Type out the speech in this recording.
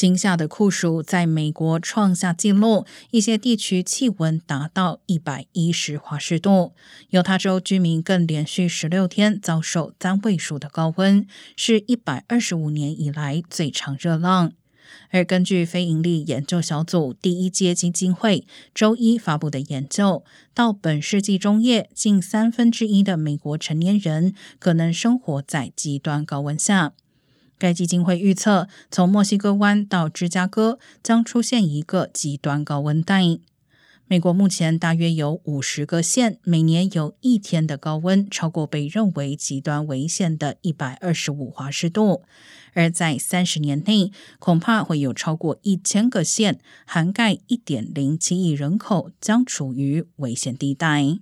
今夏的酷暑在美国创下纪录，一些地区气温达到一百一十华氏度。犹他州居民更连续十六天遭受单位数的高温，是一百二十五年以来最长热浪。而根据非营利研究小组第一届基金会周一发布的研究，到本世纪中叶，近三分之一的美国成年人可能生活在极端高温下。该基金会预测，从墨西哥湾到芝加哥将出现一个极端高温带。美国目前大约有五十个县，每年有一天的高温超过被认为极端危险的一百二十五华氏度，而在三十年内，恐怕会有超过一千个县，涵盖一点零七亿人口，将处于危险地带。